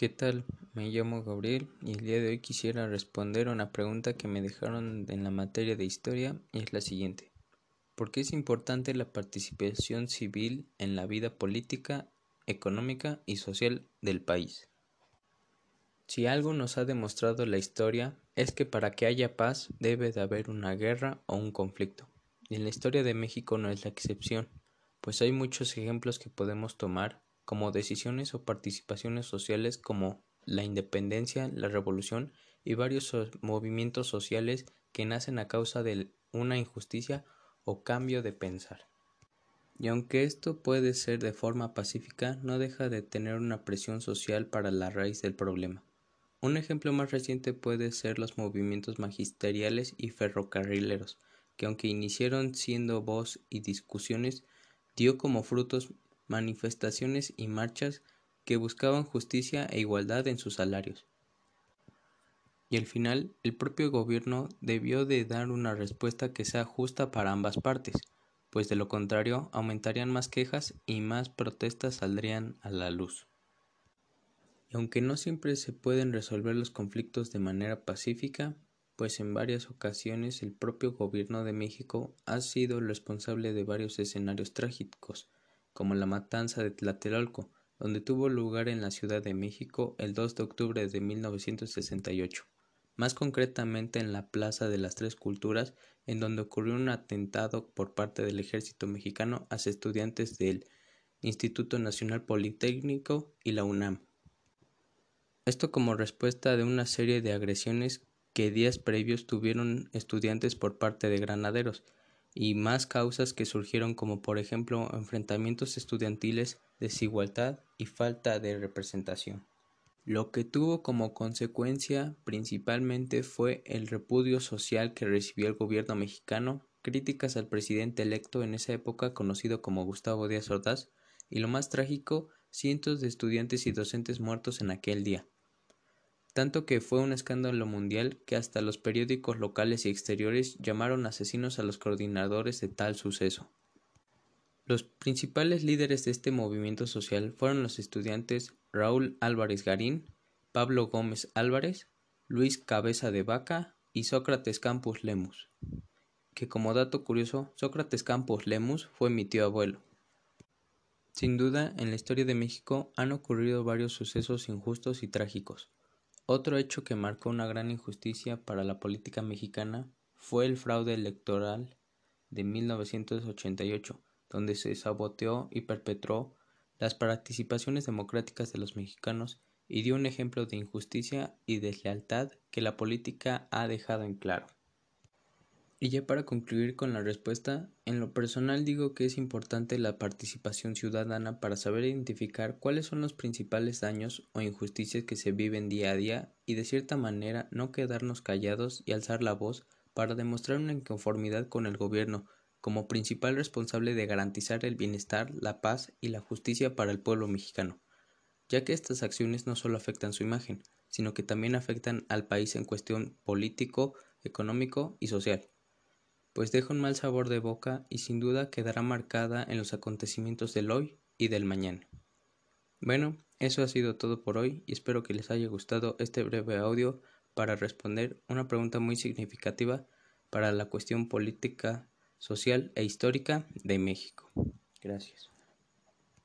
¿Qué tal? Me llamo Gabriel y el día de hoy quisiera responder a una pregunta que me dejaron en la materia de historia y es la siguiente. ¿Por qué es importante la participación civil en la vida política, económica y social del país? Si algo nos ha demostrado la historia es que para que haya paz debe de haber una guerra o un conflicto. Y en la historia de México no es la excepción, pues hay muchos ejemplos que podemos tomar como decisiones o participaciones sociales como la independencia, la revolución y varios movimientos sociales que nacen a causa de una injusticia o cambio de pensar. Y aunque esto puede ser de forma pacífica, no deja de tener una presión social para la raíz del problema. Un ejemplo más reciente puede ser los movimientos magisteriales y ferrocarrileros, que aunque iniciaron siendo voz y discusiones, dio como frutos manifestaciones y marchas que buscaban justicia e igualdad en sus salarios. Y al final, el propio gobierno debió de dar una respuesta que sea justa para ambas partes, pues de lo contrario aumentarían más quejas y más protestas saldrían a la luz. Y aunque no siempre se pueden resolver los conflictos de manera pacífica, pues en varias ocasiones el propio gobierno de México ha sido el responsable de varios escenarios trágicos, como la matanza de Tlatelolco, donde tuvo lugar en la Ciudad de México el 2 de octubre de 1968, más concretamente en la Plaza de las Tres Culturas, en donde ocurrió un atentado por parte del ejército mexicano hacia estudiantes del Instituto Nacional Politécnico y la UNAM. Esto como respuesta de una serie de agresiones que días previos tuvieron estudiantes por parte de granaderos, y más causas que surgieron como por ejemplo enfrentamientos estudiantiles, desigualdad y falta de representación. Lo que tuvo como consecuencia principalmente fue el repudio social que recibió el gobierno mexicano, críticas al presidente electo en esa época conocido como Gustavo Díaz Ordaz, y lo más trágico, cientos de estudiantes y docentes muertos en aquel día tanto que fue un escándalo mundial que hasta los periódicos locales y exteriores llamaron asesinos a los coordinadores de tal suceso. Los principales líderes de este movimiento social fueron los estudiantes Raúl Álvarez Garín, Pablo Gómez Álvarez, Luis Cabeza de Vaca y Sócrates Campos Lemus, que como dato curioso, Sócrates Campos Lemus fue mi tío abuelo. Sin duda, en la historia de México han ocurrido varios sucesos injustos y trágicos, otro hecho que marcó una gran injusticia para la política mexicana fue el fraude electoral de 1988, donde se saboteó y perpetró las participaciones democráticas de los mexicanos y dio un ejemplo de injusticia y deslealtad que la política ha dejado en claro. Y ya para concluir con la respuesta, en lo personal digo que es importante la participación ciudadana para saber identificar cuáles son los principales daños o injusticias que se viven día a día y de cierta manera no quedarnos callados y alzar la voz para demostrar una inconformidad con el gobierno como principal responsable de garantizar el bienestar, la paz y la justicia para el pueblo mexicano, ya que estas acciones no solo afectan su imagen, sino que también afectan al país en cuestión político, económico y social pues deja un mal sabor de boca y sin duda quedará marcada en los acontecimientos del hoy y del mañana. Bueno, eso ha sido todo por hoy y espero que les haya gustado este breve audio para responder una pregunta muy significativa para la cuestión política, social e histórica de México. Gracias.